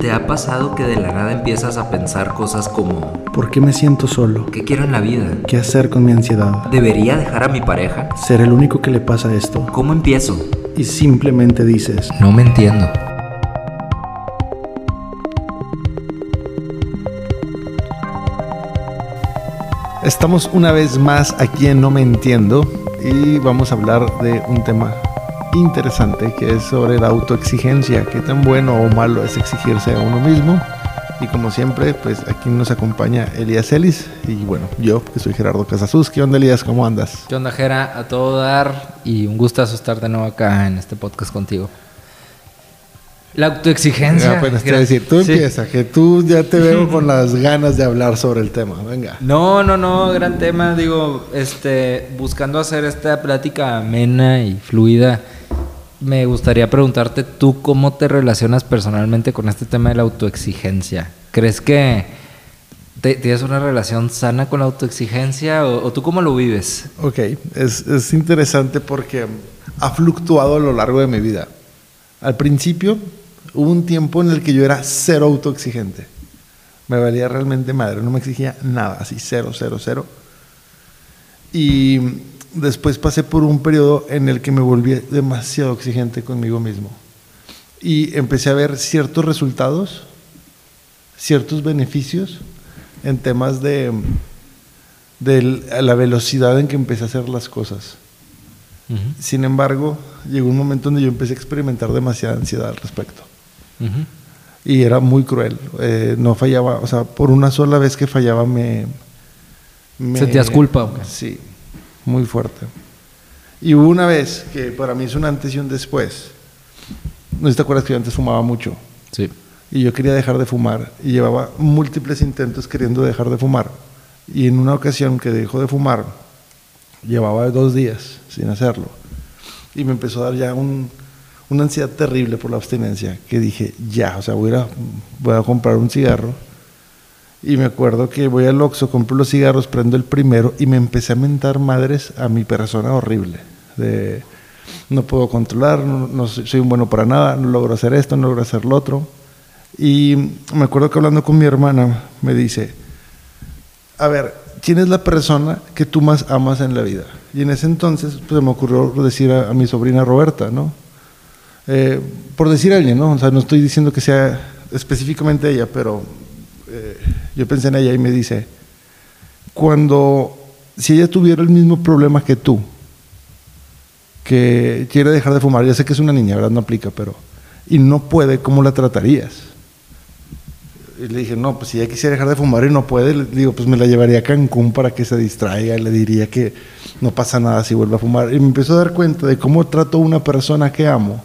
¿Te ha pasado que de la nada empiezas a pensar cosas como ¿Por qué me siento solo? ¿qué quiero en la vida? ¿Qué hacer con mi ansiedad? ¿Debería dejar a mi pareja? ¿Ser el único que le pasa esto? ¿Cómo empiezo? Y simplemente dices, No me entiendo. Estamos una vez más aquí en No Me Entiendo y vamos a hablar de un tema interesante que es sobre la autoexigencia, qué tan bueno o malo es exigirse a uno mismo. Y como siempre, pues aquí nos acompaña Elías Ellis y bueno, yo que soy Gerardo Casasus. ¿Qué onda Elías? ¿Cómo andas? ¿Qué onda, Jera? A todo dar y un gustazo estar de nuevo acá en este podcast contigo. La autoexigencia. apenas te iba a decir, tú Sí. empieza, que tú ya te veo con las ganas de hablar sobre el tema. Venga. No, no, no, gran tema. Digo, este, buscando hacer esta plática amena y fluida, me gustaría preguntarte tú cómo te relacionas personalmente con este tema de la autoexigencia. ¿Crees que te- tienes una relación sana con la autoexigencia o, tú cómo lo vives? Ok, es, es interesante porque ha fluctuado a lo largo de mi vida. Al principio hubo un tiempo en el que yo era cero autoexigente. Me valía realmente madre, no me exigía nada, así cero, cero, cero. Y después pasé por un periodo en el que me volví demasiado exigente conmigo mismo. Y empecé a ver ciertos resultados, ciertos beneficios en temas de, de la velocidad en que empecé a hacer las cosas. Sin embargo, llegó un momento donde yo empecé a experimentar demasiada ansiedad al respecto. Y era muy cruel. Eh, no fallaba, o sea, por una sola vez que fallaba me... me- ¿Sentías culpa o qué? Sí, muy fuerte. Y hubo una vez que para mí es un antes y un después. No te acuerdas que yo antes fumaba mucho. Sí. Y yo quería dejar de fumar. Y llevaba múltiples intentos queriendo dejar de fumar. Y en una ocasión que dejó de fumar, llevaba dos días sin hacerlo. Y me empezó a dar ya un- una ansiedad terrible por la abstinencia. Que dije, ya, o sea, a- voy a comprar un cigarro. Y me acuerdo que voy al Oxxo, compro los cigarros, prendo el primero y me empecé a mentar madres a mi persona horrible. De, no puedo controlar, no, no soy soy un bueno para nada, no logro hacer esto, no logro hacer lo otro. Y me acuerdo que hablando con mi hermana me dice, a ver, ¿quién es la persona que tú más amas en la vida? Y en ese entonces pues, me ocurrió decir a, a mi sobrina Roberta, ¿no? Eh, por decir a alguien, ¿no? O sea, no estoy diciendo que sea específicamente ella, pero eh, yo pensé en ella y me dice, cuando, si ella tuviera el mismo problema que tú, que quiere dejar de fumar, ya sé que es una niña, ¿verdad? No aplica, pero, y no puede, ¿cómo la tratarías? Y le dije, no, pues si ella quisiera dejar de fumar y no puede, le digo, pues me la llevaría a Cancún para que se distraiga, y le diría que no pasa nada si vuelve a fumar. Y me empezó a dar cuenta de cómo trato a una persona que amo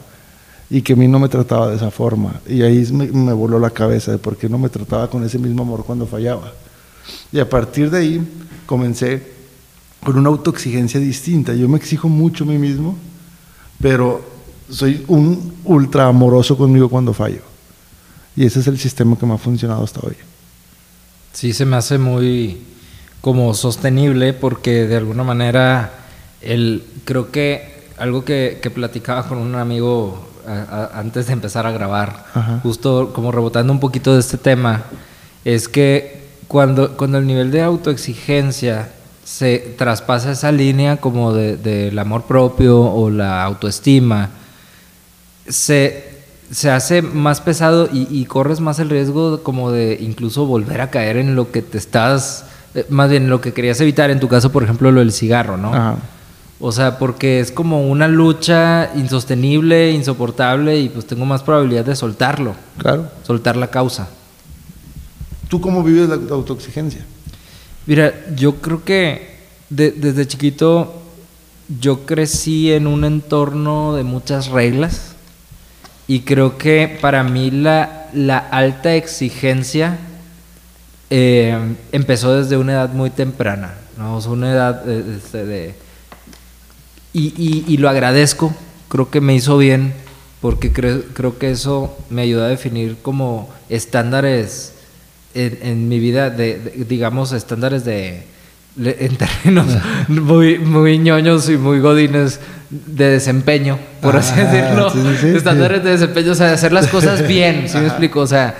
y que a mí no me trataba de esa forma. Y ahí me, me voló la cabeza de por qué no me trataba con ese mismo amor cuando fallaba. Y a partir de ahí comencé con una autoexigencia distinta. Yo me exijo mucho a mí mismo, pero soy un ultra amoroso conmigo cuando fallo. Y ese es el sistema que me ha funcionado hasta hoy. Sí, se me hace muy como sostenible porque de alguna manera el, creo que algo que, que platicaba con un amigo a- a- antes de empezar a grabar, Ajá. justo como rebotando un poquito de este tema, es que cuando, cuando el nivel de autoexigencia se traspasa esa línea como de- del amor propio o la autoestima, se, se hace más pesado y, y corres más el riesgo como de incluso volver a caer en lo que te estás, eh, más bien lo que querías evitar, en tu caso, por ejemplo, lo del cigarro, ¿no? Ajá. O sea, porque es como una lucha insostenible, insoportable y pues tengo más probabilidad de soltarlo, Claro. soltar la causa. ¿Tú cómo vives la autoexigencia? Mira, yo creo que de- desde chiquito yo crecí en un entorno de muchas reglas y creo que para mí la, la alta exigencia eh, empezó desde una edad muy temprana, ¿no? O sea, una edad eh, este, de... Y, y- y lo agradezco, creo que me hizo bien, porque creo, creo que eso me ayudó a definir como estándares en, en mi vida, de, de- digamos, estándares de, en términos muy, muy ñoños y muy godines de desempeño, por así Ah, decirlo. sí, sí, sí, Estándares de desempeño, o sea, hacer las cosas bien, ¿sí me explico? O sea,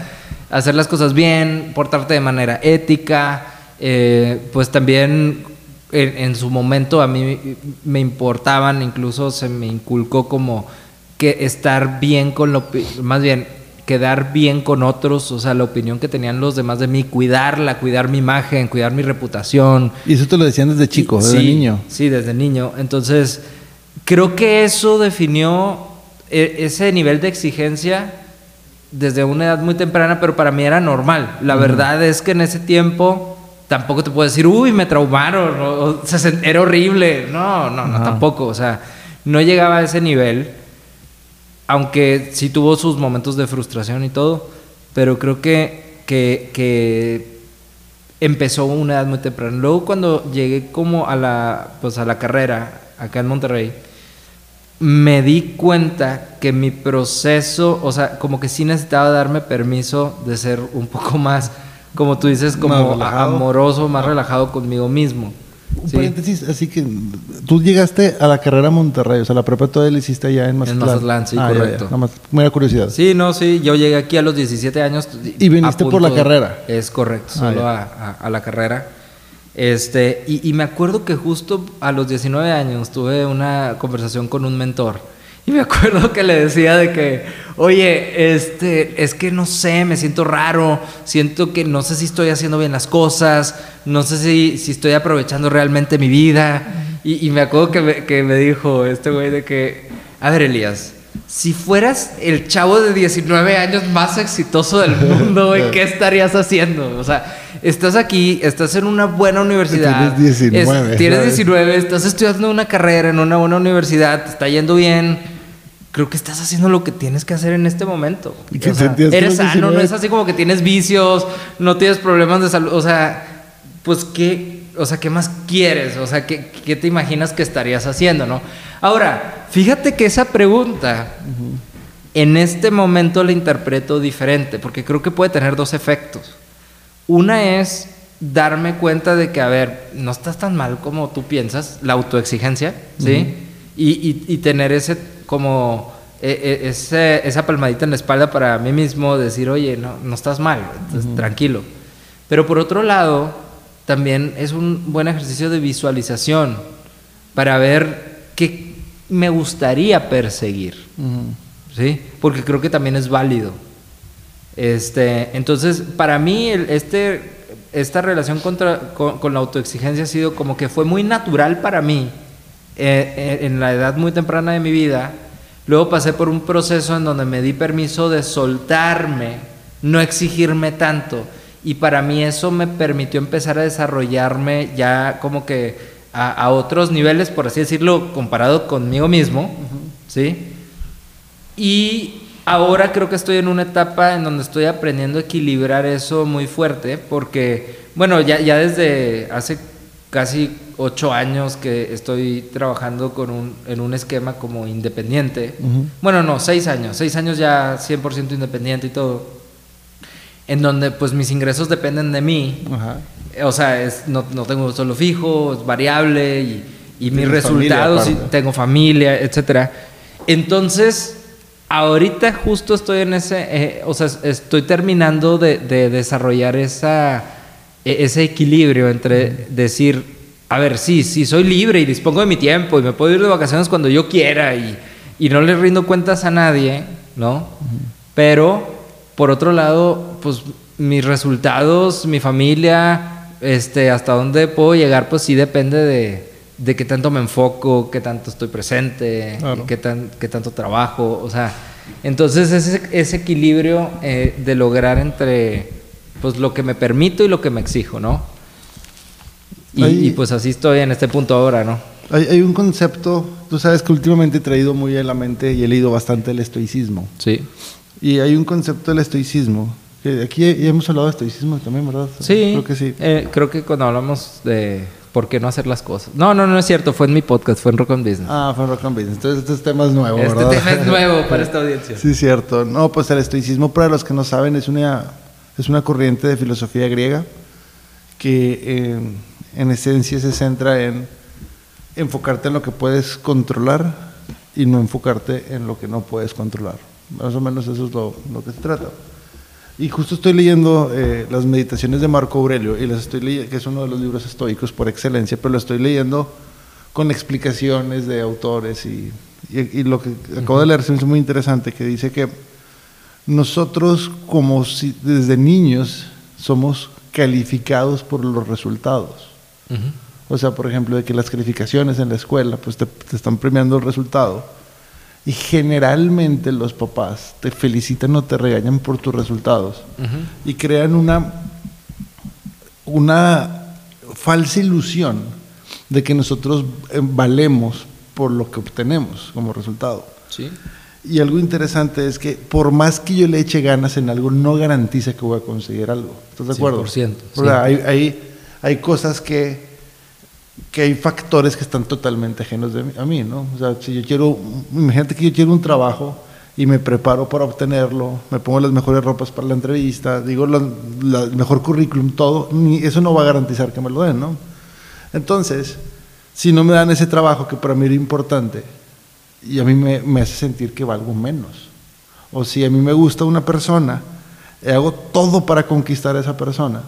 hacer las cosas bien, portarte de manera ética, eh, pues también en, en su momento a mí me importaban, incluso se me inculcó como que estar bien con lo, más bien quedar bien con otros, o sea, la opinión que tenían los demás de mí, cuidarla, cuidar mi imagen, cuidar mi reputación. Y eso te lo decían desde chico, desde Sí, niño. Sí, desde niño. Entonces, creo que eso definió e- ese nivel de exigencia desde una edad muy temprana, pero para mí era normal. La verdad es que en ese tiempo tampoco te puedo decir, uy, me traumaron, o, o era horrible. No, no, no, tampoco. O sea, no llegaba a ese nivel, aunque sí tuvo sus momentos de frustración y todo, pero creo que, que, que empezó una edad muy temprana. Luego cuando llegué como a la, pues a la carrera acá en Monterrey, me di cuenta que mi proceso, o sea, como que sí necesitaba darme permiso de ser un poco más, como tú dices, como Más amoroso, más relajado conmigo mismo. Un Sí. paréntesis, así que tú llegaste a la carrera Monterrey, o sea, la prepa todavía la hiciste allá en Mazatlán. Mazatlán, sí, Ah, ya, ya. correcto. Nada más, mera curiosidad. Sí, no, sí, yo llegué aquí a los 17 años. ¿Y viniste por la carrera? Es correcto, Ah, solo a, a- a la carrera. Este, y, y me acuerdo que justo a los 19 años tuve una conversación con un mentor. Y me acuerdo que le decía de que, oye, este, es que no sé, me siento raro, siento que no sé si estoy haciendo bien las cosas, no sé si, si estoy aprovechando realmente mi vida. Y, y me acuerdo que me, que me dijo este güey de que, a ver, Elías, si fueras el chavo de 19 años más exitoso del mundo, güey, ¿qué estarías haciendo? O sea, estás aquí, estás en una buena universidad. Tienes 19, es- tienes ¿sabes? 19, estás estudiando una carrera en una buena universidad, te está yendo bien. Creo que estás haciendo lo que tienes que hacer en este momento. ¿Y qué O sea, eres sano, no 19? es así como que tienes vicios, no tienes problemas de salud. O sea, pues qué, o sea, ¿qué más quieres? O sea, ¿qué, qué te imaginas que estarías haciendo, no? Ahora, fíjate que esa pregunta en este momento la interpreto diferente, porque creo que puede tener dos efectos. Una es darme cuenta de que, a ver, no estás tan mal como tú piensas, la autoexigencia, ¿sí? y, y- y tener ese, como, e- e- ese- esa palmadita en la espalda para mí mismo, decir, oye, no, no estás mal, entonces, tranquilo. Pero por otro lado, también es un buen ejercicio de visualización para ver qué me gustaría perseguir. ¿sí? Porque creo que también es válido. Este, entonces, para mí, el- este, esta relación contra- con, con la autoexigencia ha sido como que fue muy natural para mí eh, eh, en la edad muy temprana de mi vida. Luego pasé por un proceso en donde me di permiso de soltarme, no exigirme tanto. Y para mí eso me permitió empezar a desarrollarme ya como que a, a otros niveles, por así decirlo, comparado conmigo mismo, ¿sí? Y ahora creo que estoy en una etapa en donde estoy aprendiendo a equilibrar eso muy fuerte, porque, bueno, ya, ya desde hace casi ocho años que estoy trabajando con un, en un esquema como independiente. Ujú. Bueno, no, seis años, seis años ya 100% independiente y todo, en donde pues mis ingresos dependen de mí. Ajá. O sea, es, no, no tengo solo fijo, es variable y, y mis Tienes familia resultados, y tengo familia, etcétera. Entonces, ahorita justo estoy en ese, eh, o sea, estoy terminando de, de desarrollar esa, ese equilibrio entre decir, a ver, sí, sí, soy libre y dispongo de mi tiempo y me puedo ir de vacaciones cuando yo quiera y, y no le rindo cuentas a nadie, ¿no? Pero, por otro lado, pues mis resultados, mi familia, este, hasta dónde puedo llegar, pues sí depende de, de qué tanto me enfoco, qué tanto estoy presente, Claro. qué, tan, qué tanto trabajo, o sea, entonces ese, ese equilibrio eh, de lograr entre, pues lo que me permito y lo que me exijo, ¿no? Y, Ahí- y, pues así estoy en este punto ahora, ¿no? Hay, hay un concepto, tú sabes que últimamente he traído muy a la mente y he leído bastante el estoicismo. Sí. Y hay un concepto del estoicismo. Que aquí ya hemos hablado de estoicismo también, ¿verdad? Sí. Creo que sí. Eh, creo que cuando hablamos de por qué no hacer las cosas. No, no, no es cierto. Fue en mi podcast, fue en Rock on Business. Ah, fue Rock and Business. Entonces este tema es nuevo, este ¿verdad? tema es nuevo para esta audiencia. Sí, cierto. No, pues el estoicismo, para los que no saben, es una, es una corriente de filosofía griega que eh, en esencia se centra en enfocarte en lo que puedes controlar y no enfocarte en lo que no puedes controlar. Más o menos eso es lo, lo que se trata. Y justo estoy leyendo eh, las meditaciones de Marco Aurelio, y las estoy leyendo, que es uno de los libros estoicos por excelencia, pero lo estoy leyendo con explicaciones de autores y, y, y lo que acabo de leer es muy interesante, que dice que nosotros como si desde niños somos calificados por los resultados. O sea, por ejemplo, de que las calificaciones en la escuela pues te, te están premiando el resultado. Y generalmente los papás te felicitan o te regañan por tus resultados. Y crean una, una falsa ilusión de que nosotros eh, valemos por lo que obtenemos como resultado. Sí. Y algo interesante es que por más que yo le eche ganas en algo, no garantiza que voy a conseguir algo. ¿Estás de acuerdo? 100%, O sea, hay, hay, hay cosas que, que hay factores que están totalmente ajenos de mí- a mí, ¿no? O sea, si yo quiero, imagínate que yo quiero un trabajo y me preparo para obtenerlo, me pongo las mejores ropas para la entrevista, digo el mejor currículum, todo, ni, eso no va a garantizar que me lo den, ¿no? Entonces, si no me dan ese trabajo que para mí era importante y a mí me, me hace sentir que valgo menos, o si a mí me gusta una persona, y hago todo para conquistar a esa persona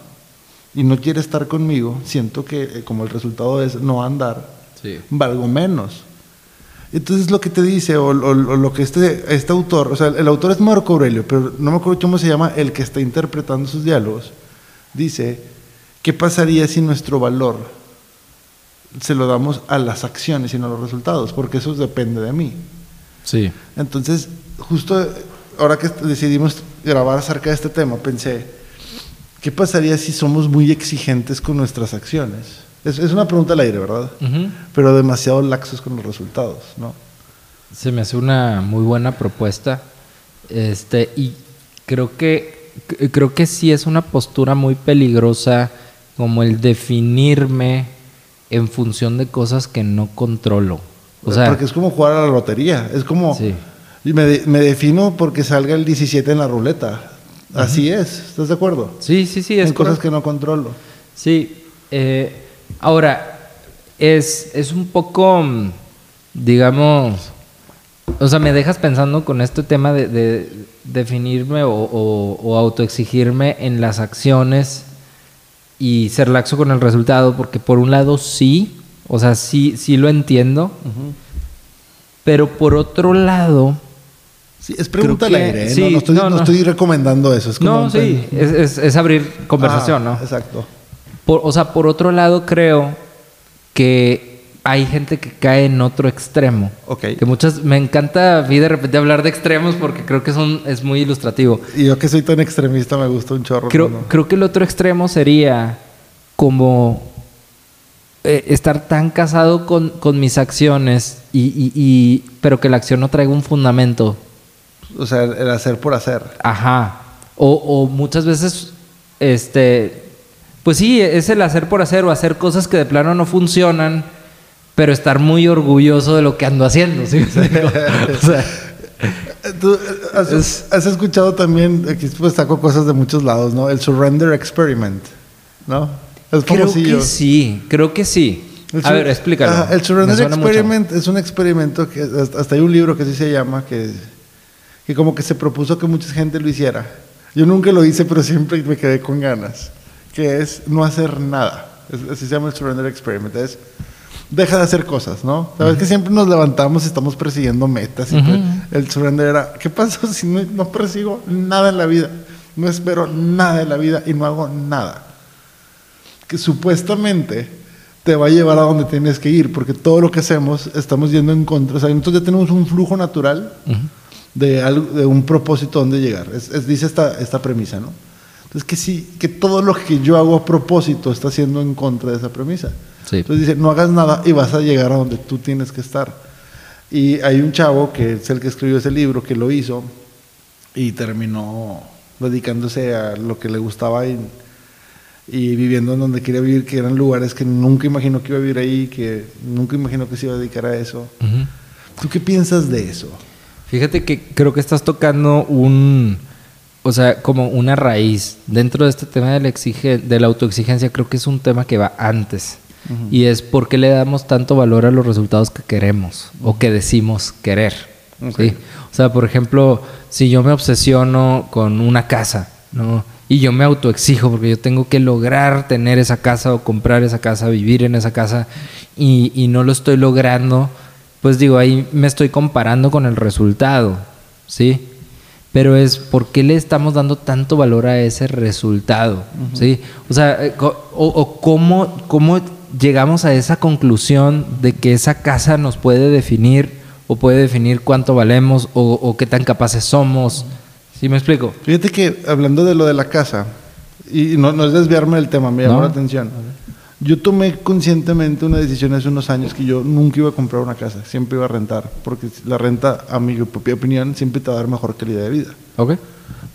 y no quiere estar conmigo, siento que eh, como el resultado es no andar, Sí. valgo menos. Entonces lo que te dice, o, o- o lo que este, este autor, o sea, el autor es Marco Aurelio, pero no me acuerdo cómo se llama el que está interpretando sus diálogos, dice, ¿qué pasaría si nuestro valor se lo damos a las acciones y no a los resultados? Porque eso depende de mí. Sí. Entonces, justo ahora que decidimos grabar acerca de este tema, pensé, ¿qué pasaría si somos muy exigentes con nuestras acciones? Es, es una pregunta al aire, ¿verdad? Pero demasiado laxos con los resultados, ¿no? Se me hace una muy buena propuesta. Este, y creo que creo que sí es una postura muy peligrosa como el definirme en función de cosas que no controlo. O sea, porque es como jugar a la lotería. Es como, Sí. y me, de- me defino porque salga el 17 en la ruleta. Así es, ¿estás de acuerdo? sí, sí, sí, es en cosas que no controlo. Sí, eh, ahora, es, es un poco, mm, digamos, o sea, me dejas pensando con este tema de, de definirme o, o, o autoexigirme en las acciones y ser laxo con el resultado, porque por un lado sí, o sea, sí, sí lo entiendo, pero por otro lado, Sí, es pregunta al aire, ¿eh? sí, no, no estoy, no, no no. estoy recomendando eso. Es como no, un sí, es, es- es abrir conversación, Ah, ¿no? Exacto. Por- o sea, por otro lado, creo que hay gente que cae en otro extremo. Ok. Que muchas. Me encanta a mí de repente hablar de extremos porque creo que son, es muy ilustrativo. Y yo que soy tan extremista me gusta un chorro. Creo, creo que el otro extremo sería como eh, estar tan casado con, con mis acciones, y, y- y- pero que la acción no traiga un fundamento. O sea, el, el hacer por hacer. Ajá. O, o muchas veces, este, pues sí, es el hacer por hacer o hacer cosas que de plano no funcionan, pero estar muy orgulloso de lo que ando haciendo. ¿sí? o sea, ¿Tú eh, has, has escuchado también, aquí pues saco cosas de muchos lados, ¿no? El Surrender Experiment, ¿no? Es creo que sí, creo que sí. A ver, explícalo. Ajá, el Surrender suena mucho. Experiment es un experimento que hasta hasta hay un libro que así se llama que, que como que se propuso que mucha gente lo hiciera. Yo nunca lo hice, pero siempre me quedé con ganas. Que es no hacer nada. Es- así se llama el Surrender Experiment. Es deja de hacer cosas, ¿no? Sabes que siempre nos levantamos y estamos persiguiendo metas. y Ujú. pues, El surrender era, ¿qué pasa si no, no persigo nada en la vida? No espero nada en la vida y no hago nada que supuestamente te va a llevar a donde tienes que ir, porque todo lo que hacemos estamos yendo en contra. O sea, nosotros ya tenemos un flujo natural de, algo, de un propósito donde llegar. Es, es- dice esta, esta premisa, ¿no? Entonces, que sí, que todo lo que yo hago a propósito está siendo en contra de esa premisa. Sí. Entonces dice, no hagas nada y vas a llegar a donde tú tienes que estar. Y hay un chavo que es el que escribió ese libro, que lo hizo y terminó dedicándose a lo que le gustaba y, y viviendo en donde quería vivir, que eran lugares que nunca imaginó que iba a vivir ahí, que nunca imaginó que se iba a dedicar a eso. ¿Tú qué piensas de eso? Fíjate que creo que estás tocando un... o sea, como una raíz. Dentro de este tema de la, exige, de la autoexigencia, creo que es un tema que va antes. Y es por qué le damos tanto valor a los resultados que queremos o que decimos querer. ¿sí? O sea, por ejemplo, si yo me obsesiono con una casa, ¿no? Y yo me autoexijo porque yo tengo que lograr tener esa casa o comprar esa casa, vivir en esa casa y, y no lo estoy logrando, pues digo, ahí me estoy comparando con el resultado, ¿sí? Pero es por qué le estamos dando tanto valor a ese resultado, ¿sí? O sea, eh, o, o cómo, cómo llegamos a esa conclusión de que esa casa nos puede definir o puede definir cuánto valemos o, o qué tan capaces somos. ¿Sí me explico? Fíjate que hablando de lo de la casa, y no, no es desviarme del tema, me llamó No. la atención. Yo tomé conscientemente una decisión hace unos años que yo nunca iba a comprar una casa, siempre iba a rentar, porque la renta, a mi propia opinión, siempre te va a dar mejor calidad de vida. Ok.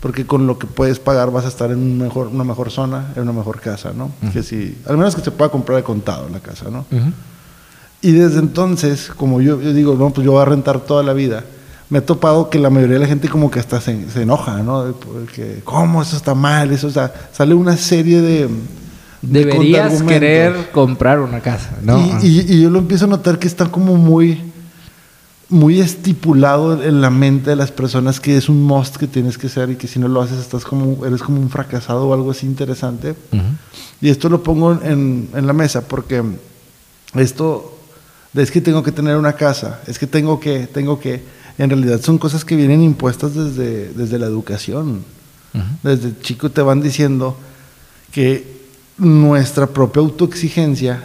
Porque con lo que puedes pagar vas a estar en un mejor, una mejor zona, en una mejor casa, ¿no? Que si, al menos que se pueda comprar de contado la casa, ¿no? Y desde entonces, como yo, yo digo, no, pues yo voy a rentar toda la vida, me he topado que la mayoría de la gente como que hasta se, se enoja, ¿no? Porque, ¿cómo? Eso está mal, eso, o sea, sale una serie de... de Deberías querer comprar una casa, ¿no? Y, y- y yo lo empiezo a notar que está como muy, muy estipulado en la mente de las personas que es un must que tienes que ser y que si no lo haces estás como, eres como un fracasado o algo así interesante. Y esto lo pongo en, en la mesa porque esto es que tengo que tener una casa, es que tengo que, tengo que, en realidad son cosas que vienen impuestas desde, desde la educación. Ujú. Desde chico te van diciendo que nuestra propia autoexigencia,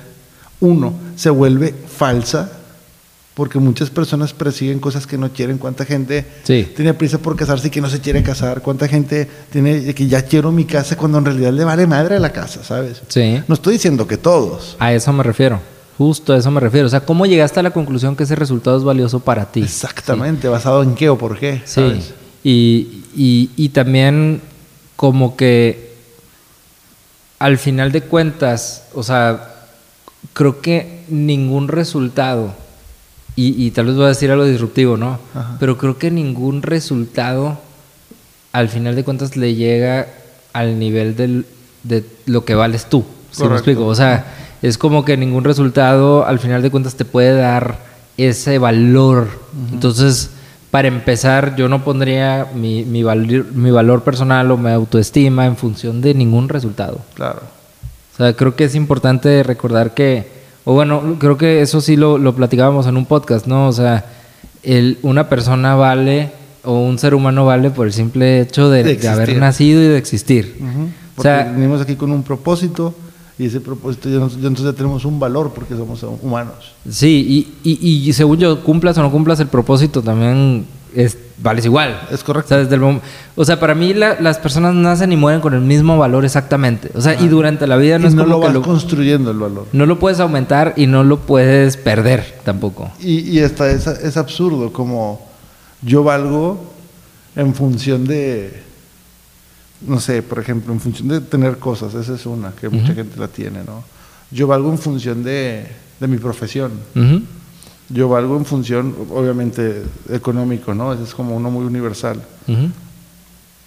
uno, se vuelve falsa, porque muchas personas persiguen cosas que no quieren. ¿Cuánta gente Sí. tiene prisa por casarse y que no se quiere casar? ¿Cuánta gente tiene que ya quiero mi casa cuando en realidad le vale madre la casa, ¿sabes? Sí. No estoy diciendo que todos. A eso me refiero. Justo a eso me refiero. O sea, ¿cómo llegaste a la conclusión que ese resultado es valioso para ti? Exactamente, basado en qué o por qué, Sí. ¿sabes? Y, y, y también como que al final de cuentas, o sea, creo que ningún resultado, y, y tal vez voy a decir algo disruptivo, ¿no? Ajá. Pero creo que ningún resultado al final de cuentas le llega al nivel del, de lo que vales tú. ¿Sí me explico? O sea, es como que ningún resultado al final de cuentas te puede dar ese valor. Entonces, para empezar, yo no pondría mi, mi, valor, mi valor personal o mi autoestima en función de ningún resultado. Claro. O sea, creo que es importante recordar que, o bueno, creo que eso sí lo, lo platicábamos en un podcast, ¿no? O sea, el, una persona vale o un ser humano vale por el simple hecho de, De de haber nacido y de existir. Ujú. O Porque sea, venimos aquí con un propósito y ese propósito ya, entonces ya tenemos un valor porque somos humanos. sí, y, y, y según yo, cumplas o no cumplas el propósito, también es, vales igual. Es correcto. O sea, desde el mom- o sea, para mí la- las personas nacen y mueren con el mismo valor exactamente. O sea, y durante la vida no y es no como lo que vas lo, construyendo el valor. no lo puedes aumentar y no lo puedes perder tampoco. Y, y hasta es, es absurdo, como yo valgo en función de, no sé, por ejemplo, en función de tener cosas, esa es una, que mucha gente la tiene, ¿no? Yo valgo en función de, de mi profesión, Ujú. Yo valgo en función, obviamente, económico, ¿no? Ese es como uno muy universal.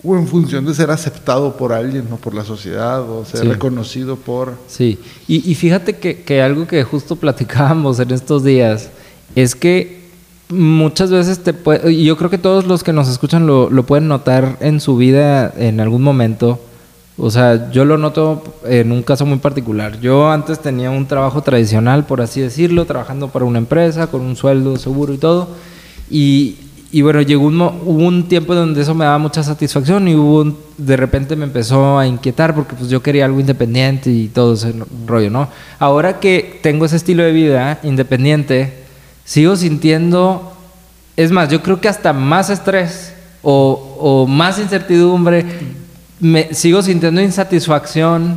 O en función de ser aceptado por alguien, ¿no? Por la sociedad, o ser Sí. reconocido por... Sí, y, y fíjate que, que algo que justo platicábamos en estos días es que muchas veces te puede, y yo creo que todos los que nos escuchan lo, lo pueden notar en su vida en algún momento. O sea, yo lo noto en un caso muy particular. Yo antes tenía un trabajo tradicional, por así decirlo, trabajando para una empresa con un sueldo seguro y todo. Y, y bueno, llegó un, hubo un tiempo donde eso me daba mucha satisfacción y hubo un- de repente me empezó a inquietar porque pues yo quería algo independiente y todo ese rollo, ¿no? Ahora que tengo ese estilo de vida independiente, sigo sintiendo, es más, yo creo que hasta más estrés o, o más incertidumbre, me sigo sintiendo insatisfacción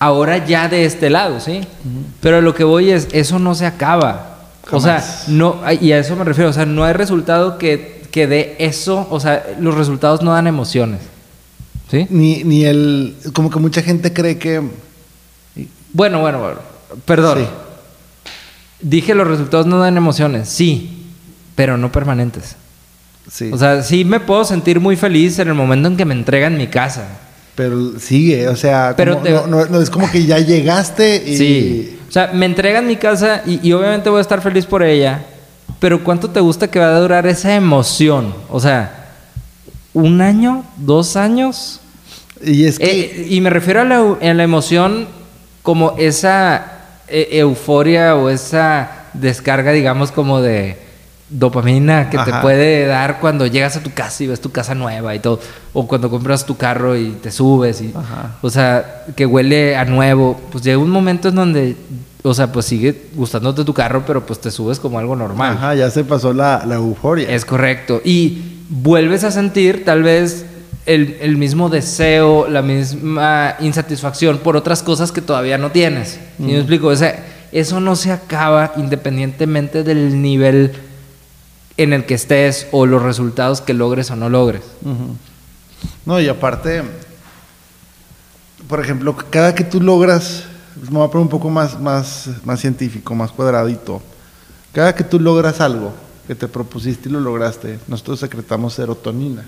ahora ya de este lado, ¿sí? Pero lo que voy es, eso no se acaba. O sea, Jamás. no, y a eso me refiero, o sea, no hay resultado que, que dé eso, o sea, los resultados no dan emociones. ¿Sí? Ni, ni el... Como que mucha gente cree que... Bueno, bueno, bueno, perdón. Sí. Dije los resultados no dan emociones, sí, pero no permanentes. Sí. O sea, sí me puedo sentir muy feliz en el momento en que me entregan mi casa. Pero sigue, o sea, Pero como- te- no, no- no es como que ya llegaste y... Sí. O sea, me entregan mi casa y, y obviamente voy a estar feliz por ella. Pero ¿cuánto te gusta que va a durar esa emoción? O sea, ¿un año? ¿Dos años? Y es que... Eh, y me refiero a la, a la emoción como esa eh, euforia o esa descarga, digamos, como de dopamina que te puede dar cuando llegas a tu casa y ves tu casa nueva y todo. O cuando compras tu carro y te subes y... Ajá. O sea, que huele a nuevo. Pues llega un momento en donde... O sea, pues sigue gustándote tu carro, pero pues te subes como algo normal. Ajá, ya se pasó la, la euforia. Es correcto. Y vuelves a sentir tal vez el, el mismo deseo, la misma insatisfacción por otras cosas que todavía no tienes. ¿Sí me explico? O sea, eso no se acaba independientemente del nivel en el que estés o los resultados que logres o no logres. No, y aparte, por ejemplo, cada que tú logras, me voy a poner un poco más, más, más científico, más cuadradito, cada que tú logras algo que te propusiste y lo lograste, nosotros secretamos serotonina,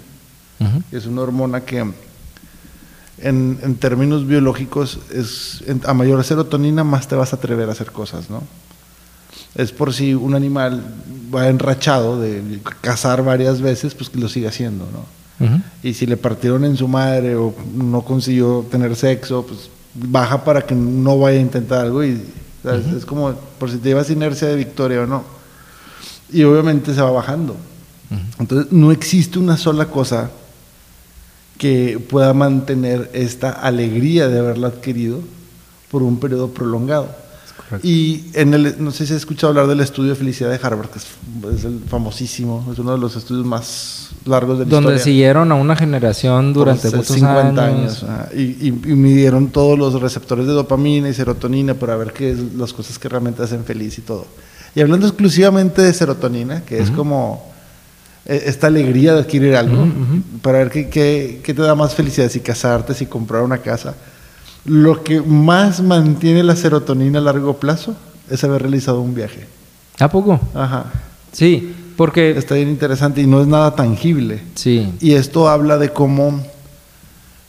que es una hormona que en, en términos biológicos es en- a mayor serotonina más te vas a atrever a hacer cosas, ¿no? Es por si un animal va enrachado de cazar varias veces, pues que lo siga haciendo, ¿no? Y si le partieron en su madre o no consiguió tener sexo, pues baja para que no vaya a intentar algo y es como por si te llevas inercia de victoria o no. Y obviamente se va bajando. Entonces no existe una sola cosa que pueda mantener esta alegría de haberla adquirido por un periodo prolongado. Correcto. Y en el, no sé si has escuchado hablar del estudio de felicidad de Harvard, que es, es el famosísimo, es uno de los estudios más largos de la Donde historia. siguieron a una generación durante muchos 50 años. ajá, y, y- y midieron todos los receptores de dopamina y serotonina para ver qué es las cosas que realmente hacen feliz y todo. Y hablando exclusivamente de serotonina, que es como eh, esta alegría de adquirir algo, para ver qué, qué- qué te da más felicidad, si casarte, si comprar una casa. Lo que más mantiene la serotonina a largo plazo es haber realizado un viaje. ¿A poco? Ajá. Sí, porque... Está bien interesante y no es nada tangible. Sí. Y esto habla de cómo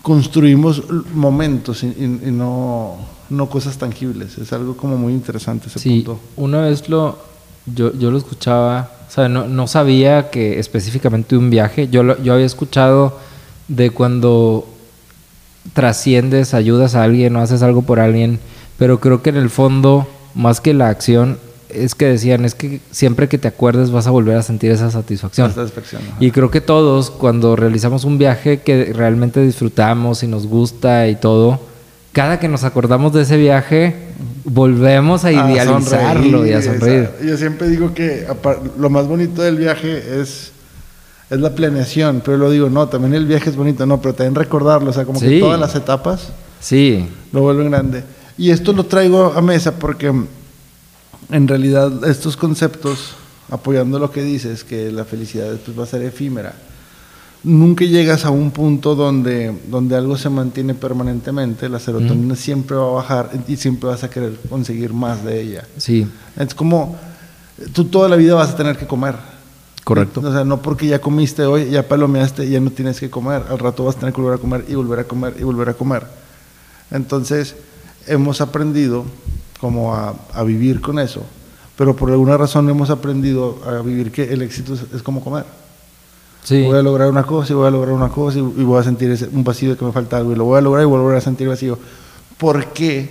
construimos momentos y, y- y no, no cosas tangibles. Es algo como muy interesante ese Sí, punto. una vez lo, yo, yo lo escuchaba, o sea, no, no sabía que específicamente un viaje, yo, lo- yo había escuchado de cuando trasciendes, ayudas a alguien o haces algo por alguien, pero creo que en el fondo, más que la acción, es que decían, es que siempre que te acuerdes vas a volver a sentir esa satisfacción. Y creo que todos, cuando realizamos un viaje que realmente disfrutamos y nos gusta y todo, cada que nos acordamos de ese viaje, volvemos a A idealizarlo y a sonreír. esa- Yo siempre digo que lo más bonito del viaje es, es la planeación, pero lo digo, no, también el viaje es bonito, no, pero también recordarlo, o sea, como que todas las etapas Sí, lo vuelven grande. Y esto lo traigo a mesa porque en realidad estos conceptos, apoyando lo que dices, que la felicidad después va a ser efímera, nunca llegas a un punto donde, donde algo se mantiene permanentemente, la serotonina siempre va a bajar y siempre vas a querer conseguir más de ella. sí, Es como, tú toda la vida vas a tener que comer. Correcto. O sea, no porque ya comiste hoy, ya palomeaste, ya no tienes que comer. Al rato vas a tener que volver a comer y volver a comer y volver a comer. Entonces, hemos aprendido como a, a vivir con eso, pero por alguna razón hemos aprendido a vivir que el éxito es, es como comer. sí. Voy a lograr una cosa y voy a lograr una cosa y, y voy a sentir ese- un vacío de que me falta algo y lo voy a lograr y voy a volver a sentir vacío. ¿Por qué